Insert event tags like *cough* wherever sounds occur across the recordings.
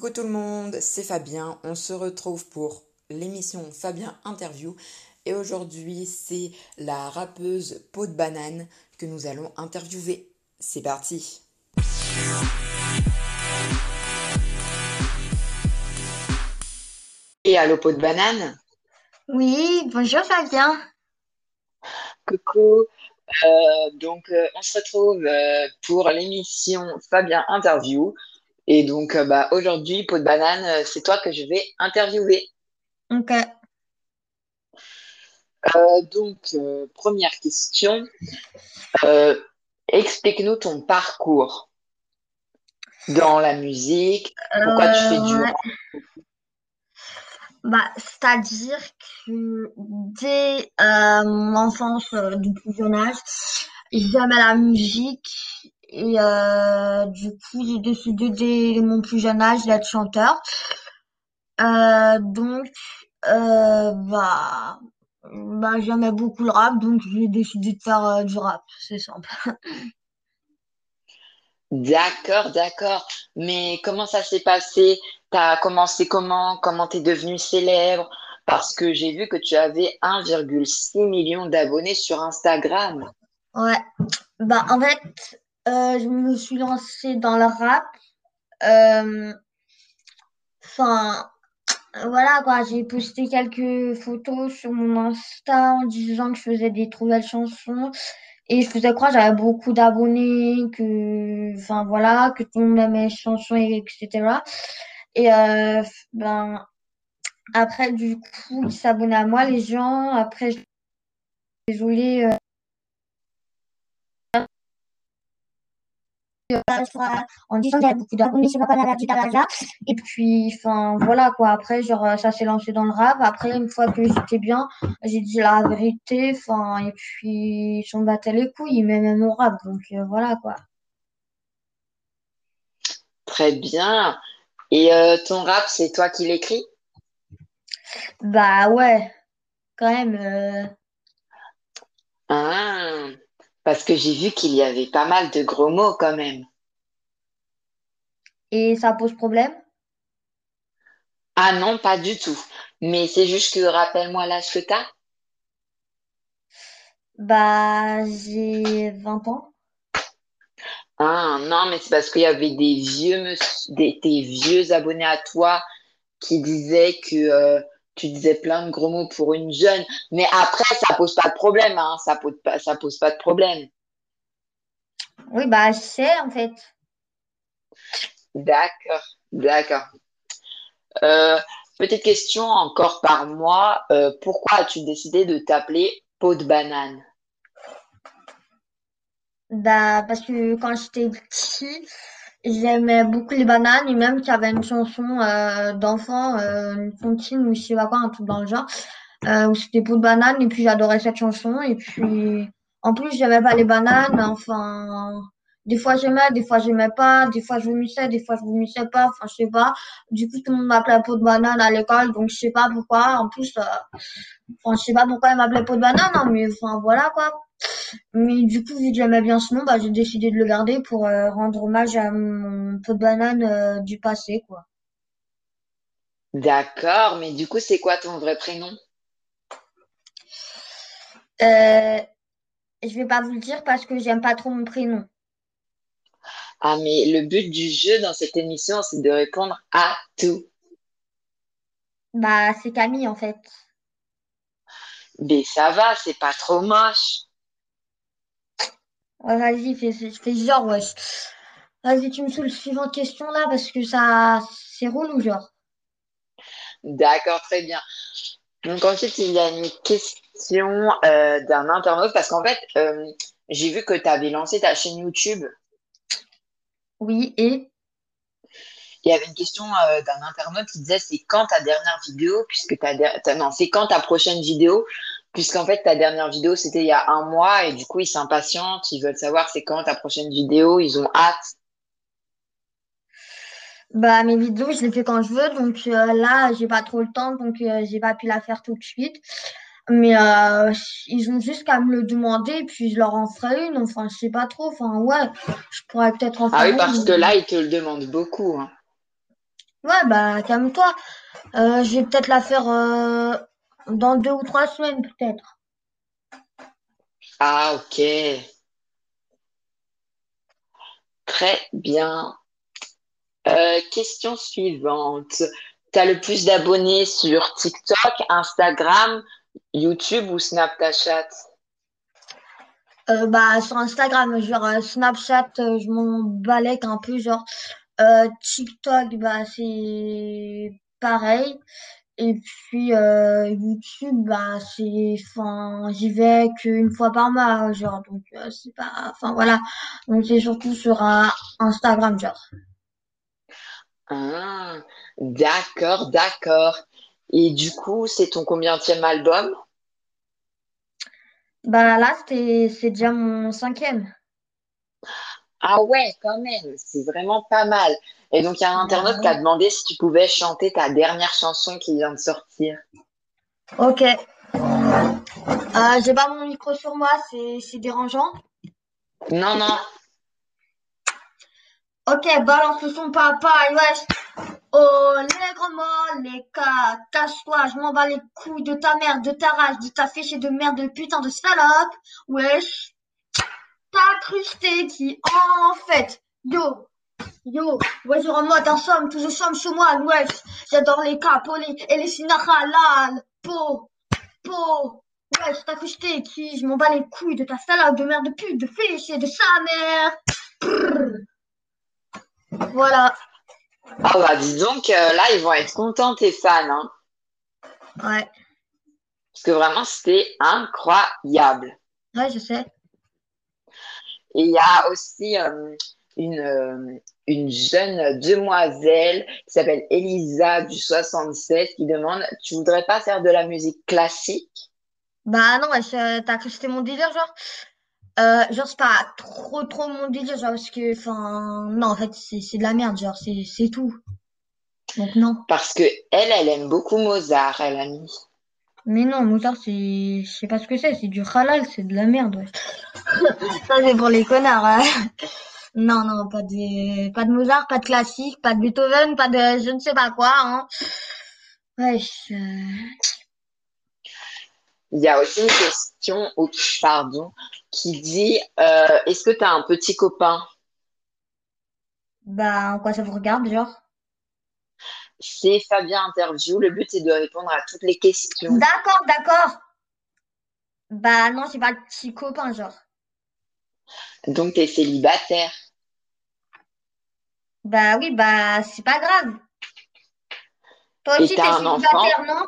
Coucou tout le monde, c'est Fabien. On se retrouve pour l'émission Fabien Interview. Et aujourd'hui, c'est la rappeuse Peau de Banane que nous allons interviewer. C'est parti Et allô Peau de Banane? Oui, bonjour Fabien. Coucou. Euh, donc, euh, on se retrouve euh, pour l'émission Fabien Interview. Et donc, bah, aujourd'hui, Peau de Banane, c'est toi que je vais interviewer. Ok. donc, première question. Explique-nous ton parcours dans la musique. Pourquoi tu fais du rap bah, c'est-à-dire que dès euh, mon enfance, euh, du plus jeune âge, j'aimais la musique et euh, du coup j'ai décidé dès mon plus jeune âge d'être chanteur. donc bah, bah j'aimais beaucoup le rap, donc j'ai décidé de faire du rap, c'est simple. *laughs* D'accord, d'accord. Mais comment ça s'est passé? T'as commencé comment? Comment t'es devenu célèbre? Parce que j'ai vu que tu avais 1,6 million d'abonnés sur Instagram. Ouais. Bah, en fait, euh, je me suis lancée dans le rap. Euh, Enfin, voilà quoi, j'ai posté quelques photos sur mon Insta en disant que je faisais des nouvelles chansons. Et je faisais croire j'avais beaucoup d'abonnés, que, enfin voilà, que tout le monde aimait mes chansons, etc. Et euh, ben, après, du coup, ils s'abonnaient à moi, les gens. Après, désolée. Euh, en disant qu'il y avait beaucoup d'abonnés sur ma canal et puis enfin voilà quoi. Après genre ça s'est lancé dans le rap. Après une fois que j'étais bien j'ai dit la vérité enfin et puis ils s'en battaient les couilles ils m'aimaient mon rap. Donc euh, voilà quoi. Très bien. Et euh, ton rap, c'est toi qui l'écris? bah ouais. Quand même euh, Ah, parce que j'ai vu qu'il y avait pas mal de gros mots quand même. Et ça pose problème? Ah non, pas du tout. Mais c'est juste que rappelle-moi l'âge que t'as. bah j'ai 20 ans Ah non, mais c'est parce qu'il y avait des vieux, des vieux abonnés à toi qui disaient que euh, tu disais plein de gros mots pour une jeune. Mais après, ça pose pas de problème, hein. Ça pose pas, ça pose pas de problème. oui bah je sais en fait D'accord, d'accord. Euh, petite question encore par mois. Euh, pourquoi as-tu décidé de t'appeler peau de banane? Bah, parce que quand j'étais petit, j'aimais beaucoup les bananes et même qu'il y avait une chanson euh, d'enfant, une comptine ou je sais pas quoi, un truc dans le genre, où c'était peau de banane et puis j'adorais cette chanson et puis en plus j'aimais pas les bananes, enfin des fois j'aimais, des fois j'aimais pas, des fois je vomissais, des fois je vomissais pas, enfin je sais pas. Du coup tout le monde m'appelait peau de banane à l'école donc je sais pas pourquoi. En plus, euh, enfin je sais pas pourquoi ils m'appelaient peau de banane, hein, mais enfin voilà quoi. Mais du coup, vu que j'aimais bien ce nom, bah, j'ai décidé de le garder pour euh, rendre hommage à mon pot de banane euh, du passé, quoi. D'accord, mais du coup, c'est quoi ton vrai prénom? Euh, je vais pas vous le dire parce que j'aime pas trop mon prénom. Ah, mais le but du jeu dans cette émission, c'est de répondre à tout. Bah, c'est Camille en fait. Mais ça va, c'est pas trop moche. Ouais, vas-y, fais, fais genre, wesh. Vas-y, tu me soules suivante question là parce que ça, c'est relou, genre. D'accord, très bien. Donc ensuite, il y a une question euh, d'un internaute parce qu'en fait, euh, j'ai vu que tu avais lancé ta chaîne YouTube. Oui, et? Il y avait une question euh, d'un internaute qui disait c'est quand ta dernière vidéo, puisque ta, ta- non, c'est quand ta prochaine vidéo, puisqu'en fait ta dernière vidéo c'était il y a un mois et du coup ils s'impatientent, ils veulent savoir c'est quand ta prochaine vidéo, ils ont hâte. bah mes vidéos, je les fais quand je veux, donc euh, là, j'ai pas trop le temps, donc euh, j'ai pas pu la faire tout de suite. Mais euh, ils ont juste qu'à me le demander puis je leur en ferai une. Enfin, je sais pas trop. Enfin, ouais, je pourrais peut-être en Ah faire oui, parce que une. là ils te le demandent beaucoup. hein. Ouais, bah, calme-toi. Euh, je vais peut-être la faire euh, dans deux ou trois semaines, peut-être. Ah, ok. Très bien. Question suivante. T'as le plus d'abonnés sur TikTok, Instagram, YouTube ou Snapchat? Euh, bah, sur Instagram, genre euh, Snapchat, euh, je m'en balèque un peu, genre TikTok, bah, c'est pareil. Et puis YouTube, bah, c'est, enfin, j'y vais qu'une fois par mois, genre, donc c'est pas, enfin voilà. Donc c'est surtout sur Instagram, genre. Ah, d'accord, d'accord. Et du coup, c'est ton combienième album? Bah là, c'est déjà mon cinquième. Ah ouais, quand même, c'est vraiment pas mal. Et donc, il y a un internaute qui a demandé si tu pouvais chanter ta dernière chanson qui vient de sortir. Ok. Euh, j'ai pas mon micro sur moi, c'est dérangeant? Non, non. Ok, balance son papa, wesh. Oh, les grands mots, les cas, casse-toi, je m'en bats les couilles de ta mère, de ta rage, de ta fichée de merde, de putain de salope. Wesh, t'as crusté qui, en fait, yo, yo, wesh, en mode somme, tout je somme chez moi, wesh. J'adore les capolis et les halal, po, po. Wesh, t'as crusté qui, je m'en bats les couilles de ta salope de merde, de pute, de fichée, de sa mère. Voilà, Ah bah dis donc, euh, là, ils vont être contents, tes fans, hein. ouais, Parce que vraiment, c'était incroyable. ouais, je sais. Et il y a aussi euh, une, euh, une jeune demoiselle qui s'appelle Elisa du 67 qui demande, tu voudrais pas faire de la musique classique? Bah non, t'as cru que c'était mon délire, genre? Euh, genre, c'est pas trop trop mon délire, genre, parce que, enfin, non, en fait, c'est de la merde, genre, c'est c'est tout. Donc non. Parce que elle, elle aime beaucoup Mozart, elle a mis. Mais non, Mozart, c'est, je sais pas ce que c'est, c'est du halal, c'est de la merde, wesh. Ça, c'est pour les connards, hein. *laughs* Non, non, pas de, pas de Mozart, pas de classique, pas de Beethoven, pas de je ne sais pas quoi, hein. Wesh, euh, Il y a aussi une question, pardon, qui dit, euh, est-ce que tu as un petit copain? bah, en quoi ça vous regarde, genre? C'est Fabien Interview. Le but, c'est de répondre à toutes les questions. D'accord, d'accord. Bah non, j'ai pas de petit copain, genre. Donc, tu es célibataire. Bah oui, bah c'est pas grave. Toi aussi, t'es un enfant? célibataire, non?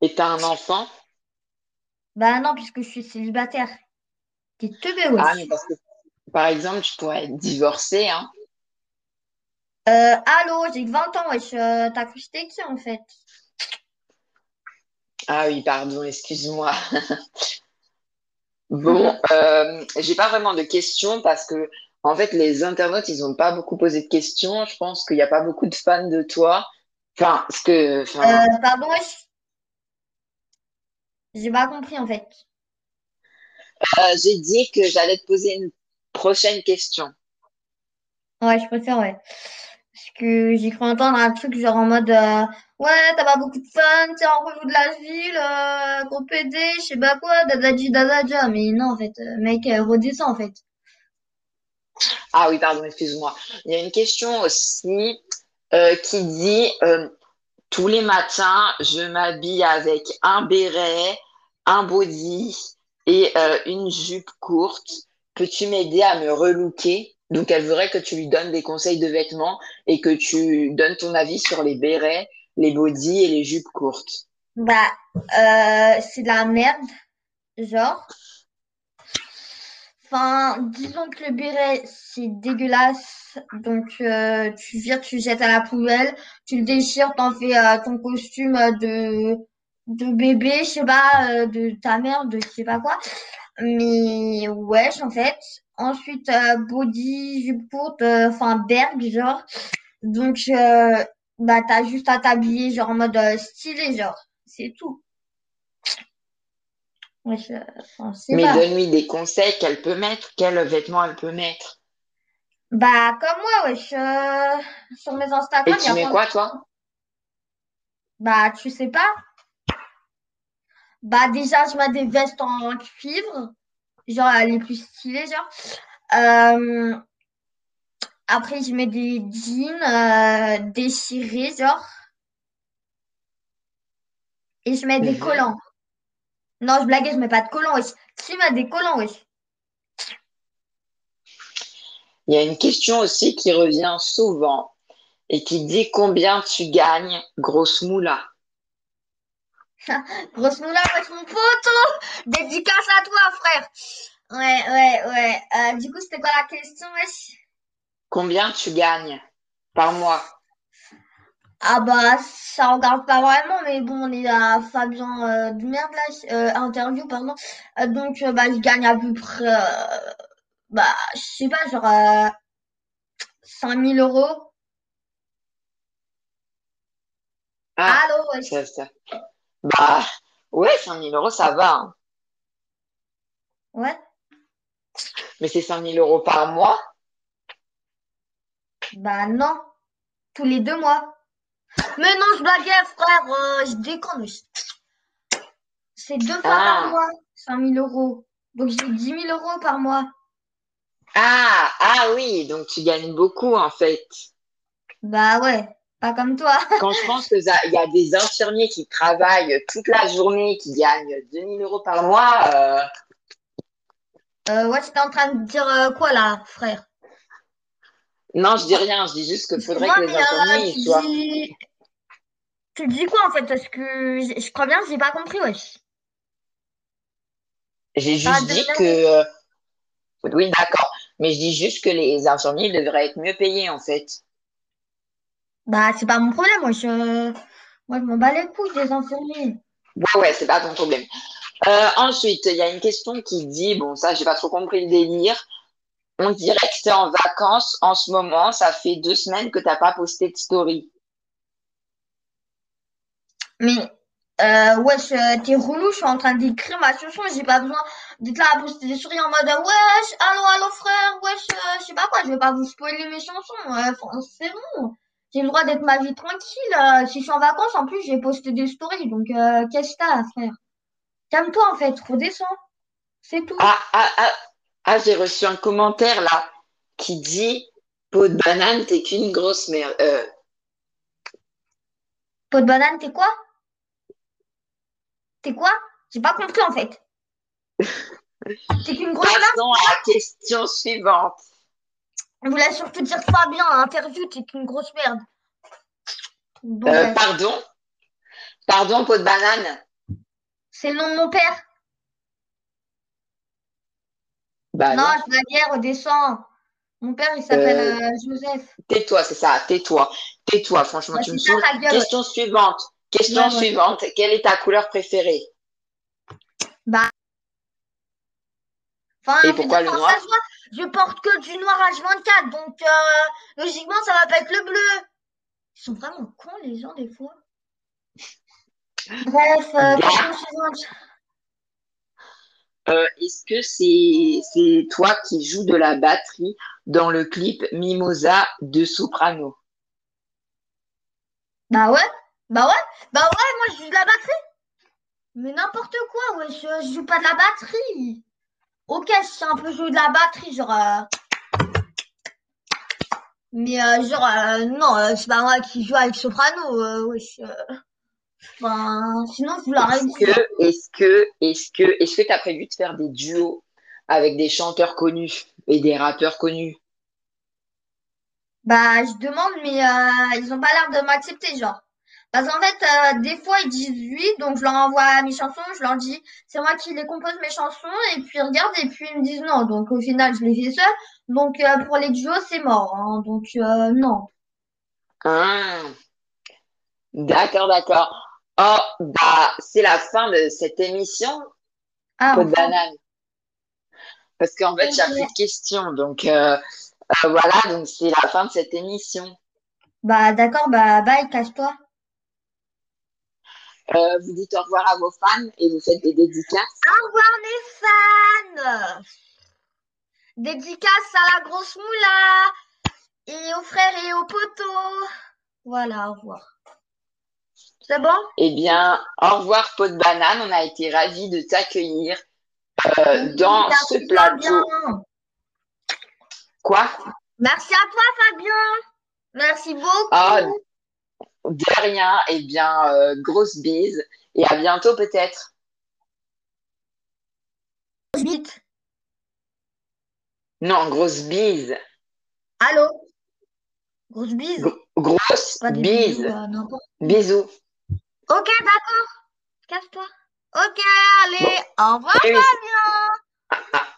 Et tu as un enfant? Bah non, puisque je suis célibataire. T'es teubé, Ah, mais wesh. parce que, par exemple, tu pourrais être divorcé, hein. Euh, allô, j'ai que 20 ans, wesh. Euh, t'as cru que j'étais qui, en fait? Ah oui, pardon, excuse-moi. *laughs* Bon, euh, j'ai pas vraiment de questions parce que, en fait, les internautes, ils ont pas beaucoup posé de questions. Je pense qu'il n'y a pas beaucoup de fans de toi. Enfin, ce que, enfin, Euh, pardon, wesh. J'ai pas compris, en fait. euh, j'ai dit que j'allais te poser une prochaine question. Ouais, je préfère, ouais. Parce que j'ai cru entendre un truc genre en mode euh, Ouais, t'as pas beaucoup de fans, t'es en revue de la ville, euh, gros PD, je sais pas quoi, dadadji dadadja. Mais non, en fait, euh, mec, redescends, en fait. Ah oui, pardon, excuse-moi. Il y a une question aussi qui dit tous les matins, je m'habille avec un béret, un body et euh, une jupe courte. Peux-tu m'aider à me relooker? Donc, elle voudrait que tu lui donnes des conseils de vêtements et que tu donnes ton avis sur les bérets, les bodys et les jupes courtes. Bah, euh, c'est de la merde, genre. Disons que le béret, c'est dégueulasse. Donc, euh, tu vires, tu jettes à la poubelle, tu le déchires, t'en fais euh, ton costume euh, de, de bébé, je sais pas, de ta mère, de je sais pas quoi. Mais wesh, en fait. Ensuite, body, jupe courte, enfin, berg, genre. Donc, bah, t'as juste à t'habiller, genre, en mode stylé, genre. C'est tout. Enfin, je Mais donne-lui des conseils qu'elle peut mettre, quels vêtements elle peut mettre. Bah, comme moi, wesh. euh, sur mes Et Instagram, y tu mets de... quoi, toi? Bah, tu sais pas? Bah, déjà, je mets des vestes en cuivre. Genre, les plus stylées, genre. Euh, après, je mets des jeans euh, déchirés, genre. Et je mets des Mhm. collants. Non, je blaguais, je mets pas de collants, wesh. Qui met des collants, wesh? Il y a une question aussi qui revient souvent et qui dit combien tu gagnes, grosse moula? *laughs* Grosse moula, wesh, mon poteau! Dédicace à toi, frère! Ouais, ouais, ouais. Euh, du coup, c'était quoi la question, wesh? Combien tu gagnes par mois? Ah bah ça regarde pas vraiment mais bon on est à Fabien euh, de merde là euh, interview pardon Euh, donc euh, bah je gagne à peu près bah je sais pas genre euh, 5000 euros Ah, allô ça, ça. Bah, ouais, 5000 euros, ça va. hein. ouais Mais c'est 5000 euros par mois. bah non tous les deux mois mais non je blaguais frère euh, je déconne c'est deux fois par Ah, mois 5000 euros. Donc j'ai dix mille euros par mois. Ah, ah oui, donc tu gagnes beaucoup en fait. bah ouais pas comme toi. *laughs* Quand je pense que ça- il y a des infirmiers qui travaillent toute la journée, qui gagnent 2000 euros par mois, euh, euh, ouais t'es en train de dire euh, quoi là frère? Non, je dis rien, je dis juste qu'il faudrait que les euh, infirmiers tu soient. dis, tu dis quoi en fait? Parce que je je crois bien que j'ai pas compris, wesh. J'ai Arrête juste dit que, euh, oui, d'accord, mais je dis juste que les infirmiers devraient être mieux payés en fait. Bah, c'est pas mon problème, wesh. euh, Moi, je m'en bats les couilles des infirmiers. Ouais, ouais, c'est pas ton problème. Euh, ensuite, il y a une question qui dit, bon, ça, j'ai pas trop compris le délire. On dirait que t'es en vacances en ce moment. Ça fait deux semaines que t'as pas posté de story. Mais, euh, wesh, euh, t'es relou, je suis en train d'écrire ma chanson, j'ai pas besoin d'être là à poster des stories en mode, wesh, allô, allô, frère, wesh, euh, je sais pas quoi, je vais pas vous spoiler mes chansons, euh, c'est bon. J'ai le droit d'être ma vie tranquille. si je suis en vacances, en plus, j'ai posté des stories, donc, qu'est-ce que t'as, frère? Calme-toi, en fait, redescends, c'est tout. Ah, ah, ah, ah, j'ai reçu un commentaire là qui dit, peau de banane, t'es qu'une grosse merde. Euh, Pot de banane, t'es quoi? T'es quoi? J'ai pas compris, en fait. *laughs* T'es qu'une grosse merde? passons à la question suivante. On voulait surtout dire Fabien à l'interview, t'es qu'une grosse merde. Bon, Euh, bref. pardon, pardon, peau de banane? C'est le nom de mon père. Bah Non, non. je blaguais, redescends. Mon père, il s'appelle Euh, euh, Joseph. tais-toi, c'est ça, tais-toi. Tais-toi, franchement, Bah, tu me ça Question suivante. Question Ouais, ouais. suivante. Quelle est ta couleur préférée? Bah, enfin, Et je pourquoi le noir? voit, je porte que du noir H24, donc euh, logiquement, ça va pas être le bleu. Ils sont vraiment cons, les gens, des fois. *laughs* Bref, euh, question suivante. Euh, est-ce que c'est toi qui joues de la batterie dans le clip Mimosa de Soprano? Bah ouais, bah ouais, bah ouais, moi, je joue de la batterie. Mais n'importe quoi, wesh, je joue pas de la batterie. Ok, si c'est un peu jouer de la batterie, genre... euh, Mais euh, genre, euh, non, c'est pas moi qui joue avec Soprano. wesh, Enfin, sinon, je vous l'aurais Est-ce que, est-ce que, est-ce que, est-ce que t'as prévu de faire des duos avec des chanteurs connus et des rappeurs connus? Bah, je demande, mais euh, ils ont pas l'air de m'accepter, genre. Parce qu'en fait, euh, des fois, ils disent oui, donc je leur envoie mes chansons, je leur dis, c'est moi qui les compose mes chansons, et puis ils regardent, et puis ils me disent non. Donc au final, je les fais seule. Donc euh, pour les duos, c'est mort. hein. Donc euh, non. Ah, d'accord, d'accord. Oh, bah, c'est la fin de cette émission, Ah, peau de enfin. banane. Parce qu'en fait, a plus de questions. Donc, euh, euh, voilà, donc c'est la fin de cette émission. Bah d'accord, bah bye, casse-toi. Euh, vous dites au revoir à vos fans et vous faites des dédicaces. Au revoir mes fans! Dédicace à la grosse moula et aux frères et aux potos. Voilà, au revoir. C'est bon? Eh bien, au revoir, pot de banane. On a été ravis de t'accueillir euh, dans ce plateau. Quoi? Merci à toi, Fabien. Merci beaucoup. Ah, de rien. Eh bien, euh, grosse bise. Et à bientôt, peut-être. Grosse. Non, grosse bise. Allô? Grosse bise? grosse bise. Bisous. Ok, d'accord. Casse-toi. Ok, allez. Au revoir, Fabien. *laughs*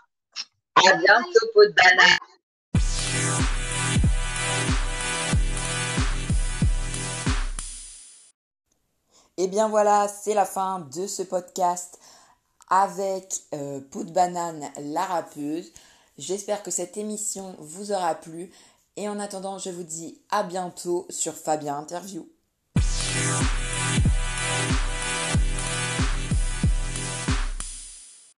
À bientôt, pot de banane. Et eh bien voilà, c'est la fin de ce podcast avec euh, de Banane, la rappeuse. J'espère que cette émission vous aura plu. Et en attendant, je vous dis à bientôt sur Fabien Interview.